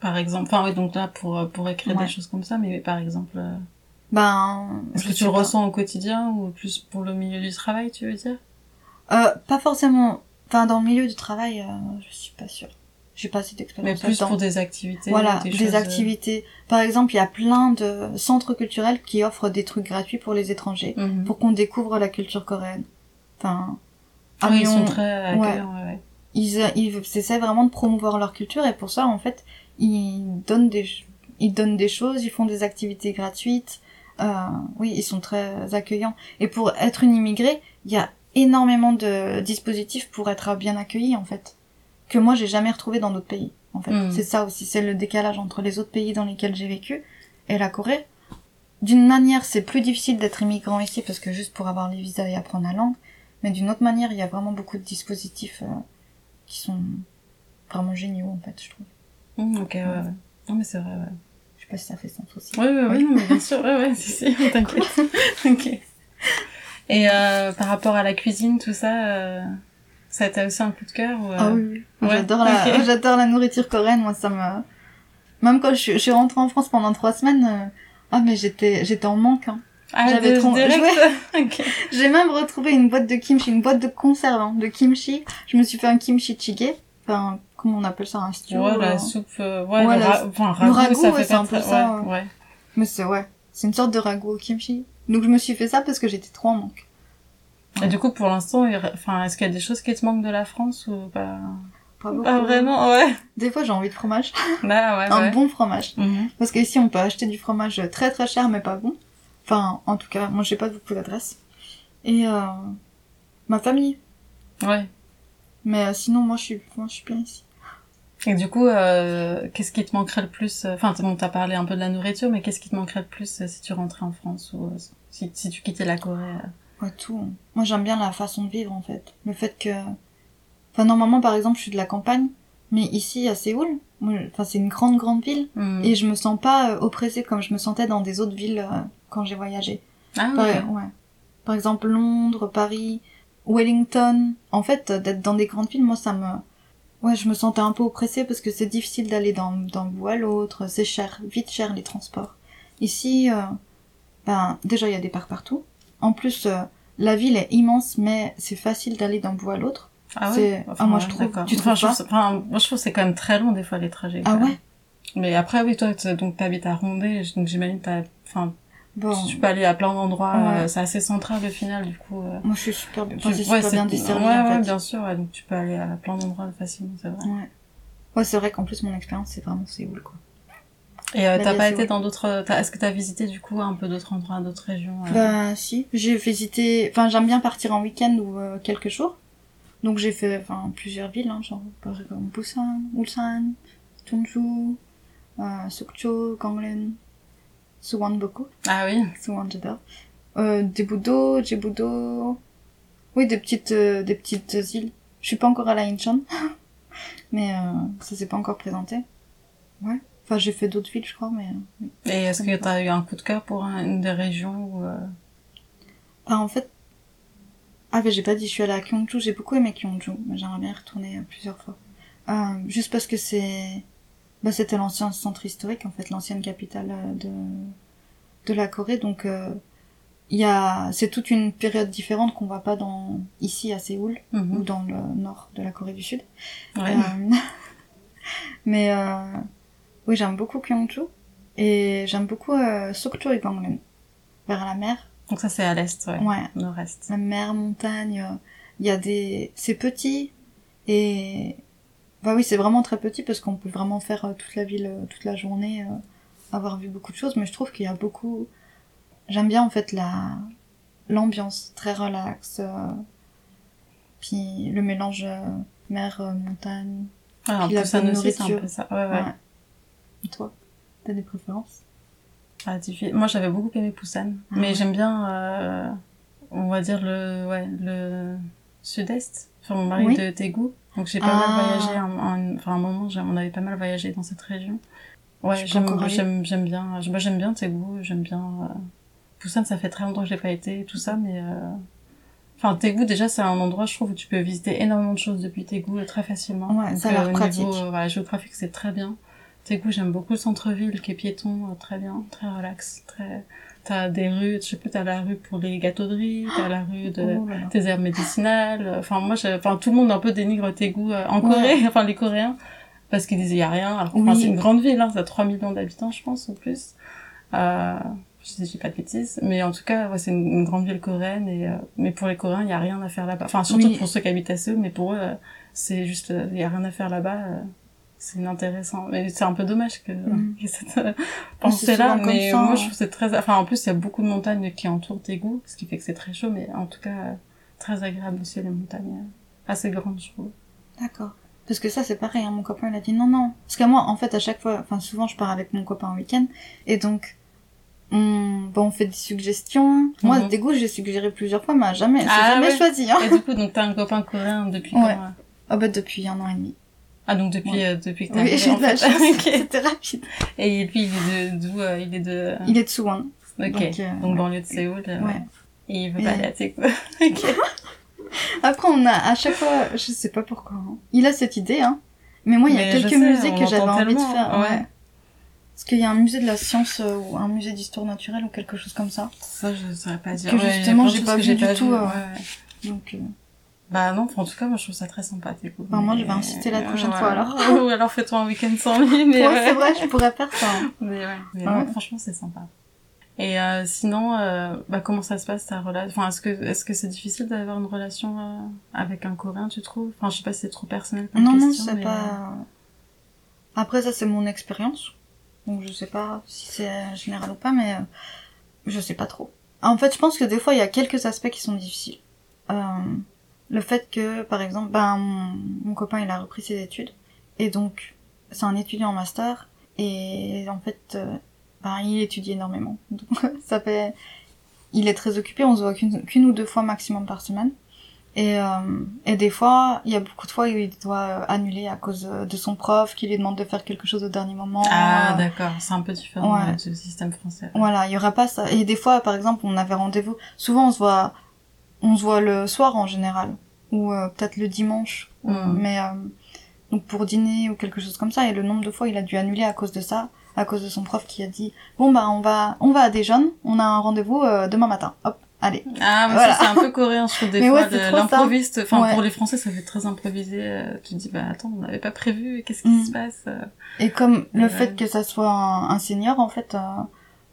Par exemple, enfin oui, donc là pour euh, pour écrire Ouais. des choses comme ça, mais par exemple, euh, Ben, est-ce que tu le pas. ressens au quotidien ou plus pour le milieu du travail, tu veux dire? Euh, pas forcément. Enfin, dans le milieu du travail, je suis pas sûre. J'ai pas assez Mais d'expérience plus pour des activités. Voilà, des, des, choses, euh, activités. Par exemple, il y a plein de centres culturels qui offrent des trucs gratuits pour les étrangers, mhm. pour qu'on découvre la culture coréenne. Enfin, à Oui, ils sont très accueillants, ouais. ouais. ils, ils essaient vraiment de promouvoir leur culture et pour ça, en fait, ils donnent des, ils donnent des choses, ils font des activités gratuites. Euh, oui, ils sont très accueillants. Et pour être une immigrée, il y a énormément de dispositifs pour être bien accueilli, en fait, que moi j'ai jamais retrouvé dans d'autres pays. En fait, Mm. c'est ça aussi, c'est le décalage entre les autres pays dans lesquels j'ai vécu et la Corée. D'une manière, c'est plus difficile d'être immigrant ici parce que juste pour avoir les visas et apprendre la langue, mais d'une autre manière, il y a vraiment beaucoup de dispositifs euh, qui sont vraiment géniaux en fait, je trouve. Mhm, ok, ouais, ouais. Non, mais c'est vrai, ouais. Je sais pas si ça fait sens aussi. Oui, oui, oui, Oui. non, mais bien sûr, ouais, ouais, si, si, t'inquiète. ok. Et euh, par rapport à la cuisine, tout ça, euh, ça a été aussi un coup de cœur ou, euh, Ah oui, oui. Ouais, J'adore la, j'adore la nourriture coréenne, moi ça me... Même quand je suis, je suis rentrée en France pendant trois semaines, euh, ah mais j'étais, j'étais en manque. Hein. Ah, J'avais trop- direct? ok. J'ai même retrouvé une boîte de kimchi, une boîte de conserve hein, de kimchi. Je me suis fait un kimchi jjigae, enfin comment on appelle ça, un stew. Ouais, la euh, soupe, ouais, Ouais, le, la- le ragoût, ragoût, ça ouais, fait c'est pas un peu ça, ouais, ouais. Mais c'est ouais, c'est une sorte de ragoût au kimchi. Donc je me suis fait ça parce que j'étais trop en manque. Et du coup, pour l'instant, enfin, est-ce qu'il y a des choses qui te manquent de la France ou pas? Pas beaucoup. Pas vraiment, ouais. Des fois j'ai envie de fromage, Bah, ouais, un ouais. bon fromage. Mhm. Parce qu'ici, on peut acheter du fromage très très cher, mais pas bon. Enfin, en tout cas, moi, j'ai pas beaucoup d'adresses. Et euh, ma famille. Ouais. Mais euh, sinon, moi, je suis, moi, je suis bien ici. Et du coup, euh, qu'est-ce qui te manquerait le plus Enfin, bon, t'as parlé un peu de la nourriture, mais qu'est-ce qui te manquerait le plus si tu rentrais en France ou si, si tu quittais la Corée Ouais, tout. Moi, j'aime bien la façon de vivre, en fait. Le fait que... Enfin, normalement, par exemple, je suis de la campagne. Mais ici, à Séoul, enfin, c'est une grande, grande ville. Mhm. Et je me sens pas euh, oppressée comme je me sentais dans des autres villes euh, quand j'ai voyagé. Ah, Par, ouais. ouais. Par exemple, Londres, Paris, Wellington. En fait, euh, d'être dans des grandes villes, moi, ça me... Ouais, je me sentais un peu oppressée parce que c'est difficile d'aller d'un d'un bout à l'autre. C'est cher, vite cher les transports. Ici, euh, ben, déjà, il y a des parcs partout. En plus, euh, la ville est immense, mais c'est facile d'aller d'un bout à l'autre. Ah ouais ah, moi, je trouve- tu enfin, trouves je trouve enfin, moi, je trouve que c'est quand même très long, des fois, les trajets. Ah ouais Mais après, oui, toi, donc, t'habites à Rondé, donc j'imagine t'as, enfin, Bon, tu peux aller à plein d'endroits, Ouais. euh, c'est assez central, au final, du coup. euh, moi, je suis super bien, tu- enfin, ouais, super bien desservie, Ouais, en ouais, fait. bien sûr, donc tu peux aller à plein d'endroits facilement, c'est vrai. Ouais. Ouais, c'est vrai qu'en plus, mon expérience, c'est vraiment Séoul, quoi. Et euh, Bah, t'as pas sûr. été dans d'autres, t'as- est-ce que t'as visité, du coup, un peu d'autres endroits, d'autres régions euh Bah si, j'ai visité, enfin j'aime bien partir en week-end ou euh, quelques jours. Donc j'ai fait enfin plusieurs villes, hein, genre par exemple Busan, Ulsan, Jeonju, euh, Sukcho, Gangneung, Suwon-boku, Ah oui. Suwon j'adore. Euh, Daebudo, Jebudo, oui des petites euh, des petites îles. Je suis pas encore à Incheon, mais euh, ça s'est pas encore présenté. Ouais. Enfin j'ai fait d'autres villes je crois, mais. Et est-ce que t'as eu un coup de cœur pour un- une des régions où, euh, Ah, en fait. Ah, mais j'ai pas dit, je suis allée à Gyeongju, j'ai beaucoup aimé Gyeongju, mais j'aimerais bien y retourner euh, plusieurs fois. Euh, juste parce que c'est. Bah, c'était l'ancien centre historique, en fait, l'ancienne capitale de, de la Corée, donc euh, il y a. C'est toute une période différente qu'on voit pas dans ici à Séoul mhm. ou dans le nord de la Corée du Sud. Ouais. Euh, mais euh, oui, j'aime beaucoup Gyeongju et j'aime beaucoup euh, Sokcho et Gangneung, vers la mer. Donc ça, c'est à l'est, ouais. Ouais, Nord-est. la mer, montagne, euh, il y a des... C'est petit, et... Bah oui, c'est vraiment très petit, parce qu'on peut vraiment faire euh, toute la ville, euh, toute la journée, euh, avoir vu beaucoup de choses, mais je trouve qu'il y a beaucoup... J'aime bien, en fait, la... l'ambiance, très relax, euh, puis le mélange euh, mer, euh, montagne, Ah, Puis la bonne c'est un nourriture. peu ça. Ouais, ouais. ouais. Et toi T'as des préférences? Ah, Moi, j'avais beaucoup aimé Busan, Ah mais ouais. j'aime bien, euh, on va dire le, ouais, le sud-est. Enfin, mon mari Oui. de Daegu, donc j'ai pas Ah. mal voyagé. En, en- enfin, un moment, j'ai- on avait pas mal voyagé dans cette région. Ouais, j'aime, j'aime, j'aime bien. Moi, j'aime bien Daegu. J'aime bien. Euh... Busan, ça fait très longtemps que j'ai pas été, tout ça, mais euh... Enfin, Taegu, déjà, c'est un endroit, je trouve, où tu peux visiter énormément de choses depuis Taegu très facilement. Ouais, ça a l'air au pratique. Niveau, euh, voilà, géographique, c'est très bien. Taegu, j'aime beaucoup le centre-ville qui est piéton, euh, très bien, très relax, très... T'as des rues, je sais plus, t'as la rue pour les gâteaux de riz, t'as la rue de, Oh des herbes médicinales. Enfin, moi, j'ai- enfin, tout le monde un peu dénigre Taegu euh, en Ouais. Corée, enfin, les Coréens, parce qu'ils disent il y a rien. Alors, enfin, c'est une grande ville, hein, ça a 3 millions d'habitants, je pense, ou plus. Euh, je dis, pas de bêtises. Mais en tout cas, ouais, c'est une, une grande ville coréenne et, euh, mais pour les Coréens, il y a rien à faire là-bas. Enfin, surtout Oui. pour ceux qui habitent à Séoul, mais pour eux, euh, c'est juste, euh, il y a rien à faire là-bas. C'est inintéressant. Mais c'est un peu dommage que, Mm. que cette euh, pensée-là. souvent comme Mais ça, moi, hein. je trouve que c'est très, enfin, en plus, il y a beaucoup de montagnes qui entourent Daegu, ce qui fait que c'est très chaud, mais en tout cas, très agréable aussi, les montagnes. euh, Assez grandes, je trouve. D'accord. Parce que ça, c'est pareil, hein, mon copain, il a dit non, non. Parce que moi, en fait, à chaque fois, enfin, souvent, je pars avec mon copain en week-end, et donc, on, bon, on fait des suggestions. Moi, Mhm. des goûts, j'ai suggéré plusieurs fois, mais jamais, Ah, jamais ouais. choisi, hein. Et du coup, donc, t'as un copain coréen depuis Ouais. quand euh Ah bah, depuis un an et demi. Ah, donc depuis, Ouais. euh, depuis que t'es Oui, j'ai de la fait. chance. Ok. C'était rapide. Et lui, il est de, d'où, euh, il est de, Il est de Suwon. ok. donc, Donc, euh, ouais. banlieue de Séoul. euh, Ouais. Et il veut Et- pas aller à Daegu. ok. Après, on a, à chaque fois, je sais pas pourquoi, hein. il a cette idée, hein. Mais moi, il y a quelques sais, musées que j'avais envie de faire. ouais. Ouais. Parce qu'il y a un musée de la science euh, ou un musée d'histoire naturelle ou quelque chose comme ça. Ça, je saurais pas dire. Que justement, j'ai pas vu du tout, euh. Donc, euh, Bah non, en tout cas, moi je trouve ça très sympa, Daegu. Bah, moi, je vais inciter la prochaine ouais. fois, alors. Ou alors fais-toi un week-end sans lui, mais ouais, c'est vrai, je pourrais faire ça. Mais ouais, mais Ouais. non, franchement, c'est sympa. Et euh, sinon, euh, bah, comment ça se passe ta relation Enfin, est-ce que est-ce que c'est difficile d'avoir une relation euh, avec un Coréen, tu trouves? Enfin, je sais pas si c'est trop personnel comme Non, non, question. c'est mais, pas. Après, ça, c'est mon expérience. Donc, je sais pas si c'est général ou pas, mais euh, je sais pas trop. En fait, je pense que des fois, il y a quelques aspects qui sont difficiles. Euh, le fait que, par exemple, ben, mon, mon copain, il a repris ses études. Et donc, c'est un étudiant en master. Et en fait, euh, ben, il étudie énormément. Donc, ça fait... Il est très occupé, on se voit qu'une ou deux fois maximum par semaine. Et, euh, et des fois, il y a beaucoup de fois où il doit annuler à cause de son prof qui lui demande de faire quelque chose au dernier moment. Ah, Euh, d'accord, c'est un peu différent Ouais. du système français. voilà, il y aura pas ça. Et des fois, par exemple, on avait rendez-vous. Souvent, on se voit, on se voit le soir en général, ou euh, peut-être le dimanche. ou- Mm. Mais euh, donc pour dîner ou quelque chose comme ça. Et le nombre de fois, il a dû annuler à cause de ça, à cause de son prof qui a dit bon bah on va, on va à déjeuner. On a un rendez-vous euh, demain matin. Hop, allez. Ah, mais Voilà. ça, c'est un peu coréen, je trouve, des Mais fois, ouais, de- l'improviste. Enfin, Ouais. pour les Français, ça fait très improvisé. euh, tu te dis, bah attends, on n'avait pas prévu, qu'est-ce qui Mm. se passe euh Et comme le Ouais. fait que ça soit un, un senior, en fait, euh,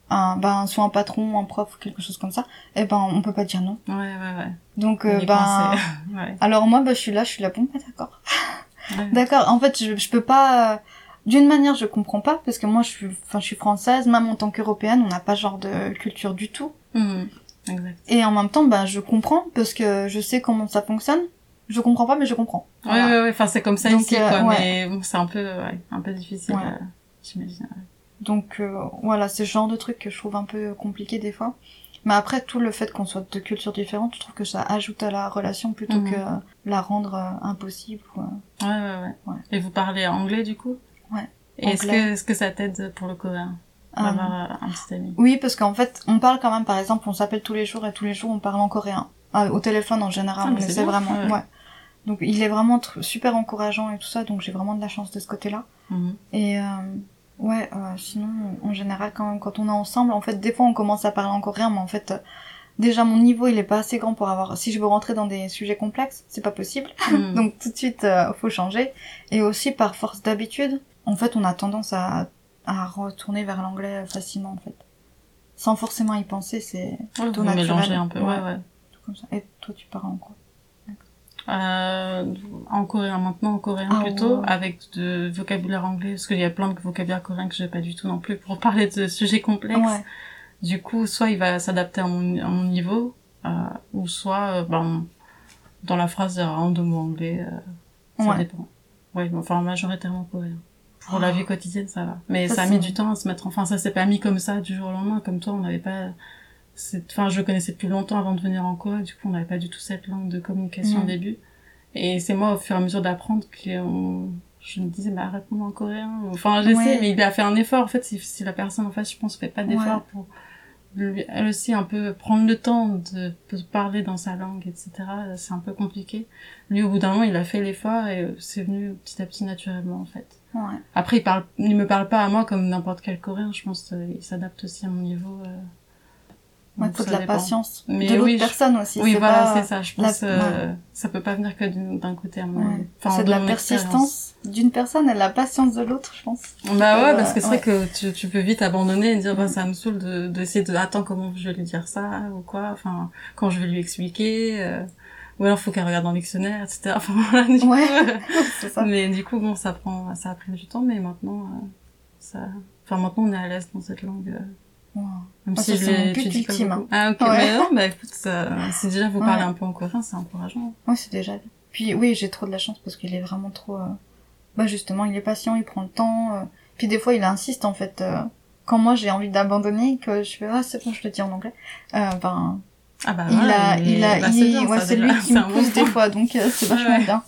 un, ben, soit un patron, un prof, quelque chose comme ça, eh ben, on peut pas dire non. Ouais, ouais, ouais. Donc, On euh, ben, ouais. alors moi, bah, je suis là, je suis là, bon, bah, d'accord. Ouais. D'accord, en fait, je, je peux pas, euh, d'une manière, je comprends pas, parce que moi, je suis, enfin, je suis française, même en tant qu'européenne, on n'a pas ce genre de culture du tout. Mhm. Exact. Et en même temps, bah, je comprends, parce que je sais comment ça fonctionne. Je comprends pas, mais je comprends. Ouais, Voilà. ouais, ouais, enfin, c'est comme ça Donc, ici, euh, quoi, ouais. mais bon, c'est un peu, ouais, un peu difficile, Ouais. euh, j'imagine. Donc euh, voilà, c'est ce genre de truc que je trouve un peu compliqué des fois. Mais après, tout le fait qu'on soit de cultures différentes, je trouve que ça ajoute à la relation plutôt Mhm. que euh, la rendre euh, impossible. ou. Ouais, ouais, ouais, Ouais. Et vous parlez anglais, du coup? Ouais. Et est-ce que, est-ce que ça t'aide pour le coréen Euh, un petit ami? oui, parce qu'en fait, on parle quand même, par exemple, on s'appelle tous les jours et tous les jours on parle en coréen. Au téléphone en général, Ah, mais on c'est vraiment. ouais. Donc il est vraiment super encourageant et tout ça, donc j'ai vraiment de la chance de ce côté-là. Mhm. Et euh, ouais, euh, sinon, en général, quand quand on est ensemble, en fait, des fois, on commence à parler en coréen, mais en fait, euh, déjà, mon niveau, il est pas assez grand pour avoir... Si je veux rentrer dans des sujets complexes, c'est pas possible. Mhm. Donc, tout de suite, euh, faut changer. Et aussi, par force d'habitude, en fait, on a tendance à, à retourner vers l'anglais facilement, en fait. Sans forcément y penser, c'est Ouais, vous naturel. mélangez un peu, ouais, Ouais. ouais. tout comme ça. Et toi, tu parles en quoi? Euh, en coréen maintenant, en coréen Ah, plutôt, ouais. avec de vocabulaire anglais, parce qu'il y a plein de vocabulaire coréen que j'ai pas du tout non plus pour parler de sujets complexes. Ouais. Du coup, soit il va s'adapter à mon, à mon niveau, euh, ou soit, euh, ben, dans la phrase, il y aura un deux mots anglais, euh, ça Ouais. dépend. Ouais, mais enfin, majoritairement coréen. Pour la Ah. vie quotidienne, ça va. Mais Ça, ça, a mis du temps à se mettre, enfin, ça s'est pas mis comme ça du jour au lendemain, comme toi, on n'avait pas, enfin, je le connaissais depuis longtemps avant de venir en Corée, du coup, on n'avait pas du tout cette langue de communication Mm. au début. Et c'est moi, au fur et à mesure d'apprendre, que on- je me disais, bah, réponds en coréen. Enfin, j'essaie, Ouais. mais il a fait un effort, en fait, si, si la personne en face, je pense, fait pas d'effort Ouais. pour lui- elle aussi un peu prendre le temps de, de parler dans sa langue, etc. C'est un peu compliqué. Lui, au bout d'un moment, il a fait l'effort et euh, c'est venu petit à petit naturellement, en fait. Ouais. Après, il parle, il me parle pas à moi comme n'importe quel Coréen. Je pense qu'il s'adapte aussi à mon niveau. euh. Ouais, Donc, faut de la dépend. patience. Mais de l'autre oui, personne aussi. Oui, c'est voilà, pas- c'est ça. Je la- pense, euh, ça peut pas venir que d'un côté à Ouais. avis. Enfin, c'est de la persistance d'une personne et de la patience de l'autre, je pense. Bah ouais, Euh, parce que c'est vrai que tu, tu peux vite abandonner et dire, bah, ça me saoule de, d'essayer de, attends, comment je vais lui dire ça, ou quoi, enfin, quand je vais lui expliquer, euh, ou alors faut qu'elle regarde dans le dictionnaire, etc. Enfin, voilà, du Ouais. coup, c'est ça. mais du coup, bon, ça prend, ça a pris du temps, mais maintenant, euh, ça, enfin, maintenant, on est à l'aise dans cette langue, euh, Ouais. même Ah, si je c'est mon but ultime. Ah, ok, Ouais. mais non, bah, écoute, ça, si déjà vous parlez Ouais. un peu en coréen, c'est encourageant. Ouais, c'est déjà bien. Puis oui, j'ai trop de la chance parce qu'il est vraiment trop... euh, Bah justement, il est patient, il prend le temps. euh, Puis des fois, il insiste en fait. euh, Quand moi j'ai envie d'abandonner, que je fais ah c'est bon, je le dis en anglais. Euh, ben Ah, bah, il ouais, a, il a, bah, il- bien, ouais, c'est lui qui me un bon pousse des fois, donc euh, c'est vachement bien.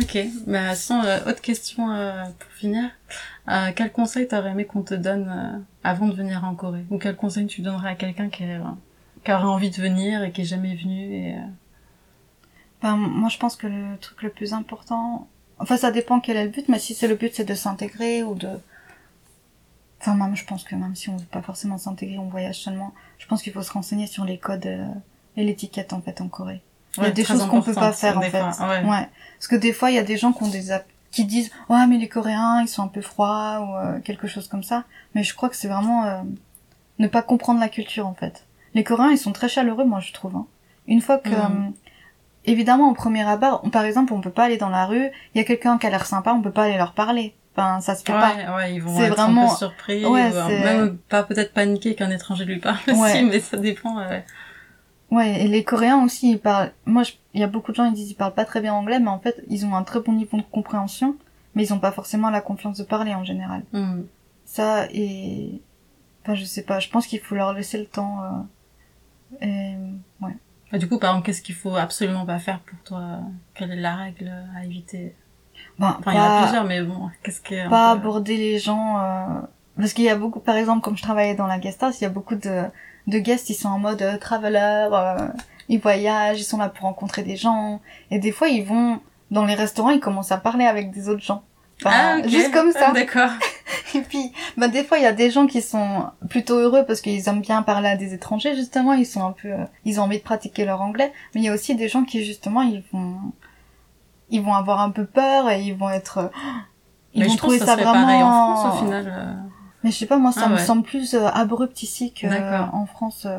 Ok, bah sinon, euh, autre question euh, pour finir. Euh, quel conseil t'aurais aimé qu'on te donne euh, avant de venir en Corée? Ou quel conseil tu donnerais à quelqu'un qui, euh, qui aurait envie de venir et qui est jamais venu et, euh, Ben, moi, je pense que le truc le plus important, enfin, ça dépend quel est le but, mais si c'est le but, c'est de s'intégrer ou de, enfin, même, je pense que même si on veut pas forcément s'intégrer, on voyage seulement, je pense qu'il faut se renseigner sur les codes et l'étiquette, en fait, en Corée. Il y a des choses qu'on peut pas faire, en fait. fois, ouais. Ouais. Parce que des fois, il y a des gens qui ont des qui disent, ouais, mais les Coréens, ils sont un peu froids ou euh, quelque chose comme ça. Mais je crois que c'est vraiment euh, ne pas comprendre la culture, en fait. Les Coréens, ils sont très chaleureux, moi, je trouve. hein. Une fois que, Mhm. euh, évidemment, au premier abord, on- par exemple, on peut pas aller dans la rue, il y a quelqu'un qui a l'air sympa, on peut pas aller leur parler. Enfin, ça se fait pas. Ouais, ils vont un vraiment- peu surpris, Ouais, ou, même pas peut-être paniquer qu'un étranger lui parle aussi, mais ça dépend. Ouais, et les Coréens aussi, ils parlent. Moi, je- il y a beaucoup de gens qui disent qu'ils parlent pas très bien anglais, mais en fait, ils ont un très bon niveau de compréhension, mais ils ont pas forcément la confiance de parler en général. hmm. Ça et enfin je sais pas, je pense qu'il faut leur laisser le temps. euh, Et ouais. Et du coup, par exemple, qu'est-ce qu'il faut absolument pas faire pour toi? Quelle est la règle à éviter? Bon, Enfin, il y en a plusieurs, mais bon, qu'est-ce un pas peu- aborder les gens euh, parce qu'il y a beaucoup, par exemple, comme je travaillais dans la guest house, il y a beaucoup de de guests ils sont en mode euh, traveler, euh, ils voyagent, ils sont là pour rencontrer des gens et des fois ils vont dans les restaurants, ils commencent à parler avec des autres gens. Enfin, ah, ok. juste comme ça. Ah, D'accord. Et puis, bah, des fois, il y a des gens qui sont plutôt heureux parce qu'ils aiment bien parler à des étrangers, justement. Ils sont un peu, euh, ils ont envie de pratiquer leur anglais. Mais il y a aussi des gens qui, justement, ils vont, ils vont avoir un peu peur et ils vont être, euh, ils mais vont je pense trouver que ça, ça vraiment. pareil en France, au final. Euh. Mais je sais pas, moi, ça Ah me ouais. semble plus euh, abrupt ici que D'accord. en France. euh.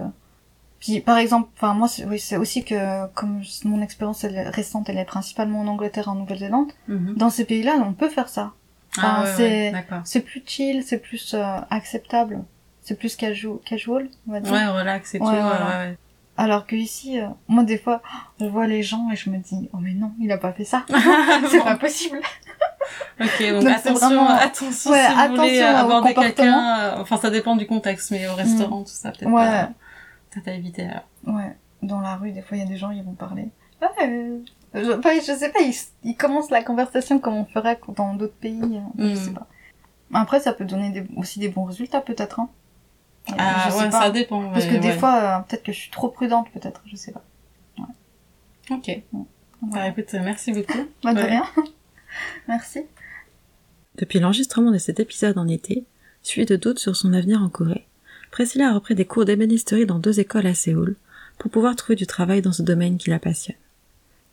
Puis, par exemple, enfin, moi, c'est- oui, c'est aussi que, comme mon expérience est récente, elle est principalement en Angleterre et en Nouvelle-Zélande. Mhm. Dans ces pays-là, on peut faire ça. Ah, Enfin, ouais, c'est- ouais, plus chill, c'est plus euh, acceptable, c'est plus casual, casual, on va dire. Ouais, relax et tout. Ouais, ouais, voilà. Alors que ici, euh, moi des fois, je vois les gens et je me dis, oh mais non, il a pas fait ça, c'est pas possible. Ok, donc, attention, vraiment- attention Ouais, si vous voulez attention au aborder quelqu'un. euh, Enfin, ça dépend du contexte, mais au restaurant, tout ça, peut-être Ouais. pas. Peut-être à éviter alors. Ouais, dans la rue, des fois, il y a des gens, ils vont parler. Ouais, euh, je, enfin, je sais pas, ils, ils commencent la conversation comme on ferait dans d'autres pays, euh, je Mm. sais pas. Après, ça peut donner des- aussi des bons résultats, peut-être, hein. Ah, je sais ouais, pas. ça dépend. Parce ouais, que des ouais. fois, euh, peut-être que je suis trop prudente, peut-être, je sais pas. Ok. Bah, Voilà. écoute, euh, merci beaucoup. Bah, de Ouais. rien. Merci. Depuis l'enregistrement de cet épisode en été, suite de doutes sur son avenir en Corée, Priscilla a repris des cours d'ébénisterie dans deux écoles à Séoul pour pouvoir trouver du travail dans ce domaine qui la passionne.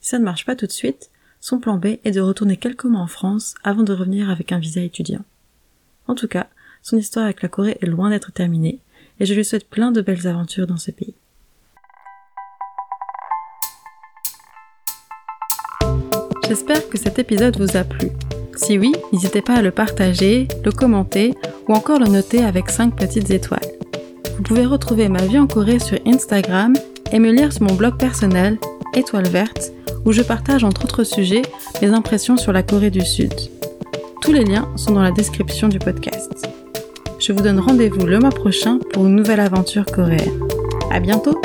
Si ça ne marche pas tout de suite, son plan B est de retourner quelques mois en France avant de revenir avec un visa étudiant. En tout cas, son histoire avec la Corée est loin d'être terminée et je lui souhaite plein de belles aventures dans ce pays. J'espère que cet épisode vous a plu. Si oui, n'hésitez pas à le partager, le commenter ou encore le noter avec 5 petites étoiles. Vous pouvez retrouver ma vie en Corée sur Instagram et me lire sur mon blog personnel Étoile Verte où je partage entre autres sujets mes impressions sur la Corée du Sud. Tous les liens sont dans la description du podcast. Je vous donne rendez-vous le mois prochain pour une nouvelle aventure coréenne. À bientôt!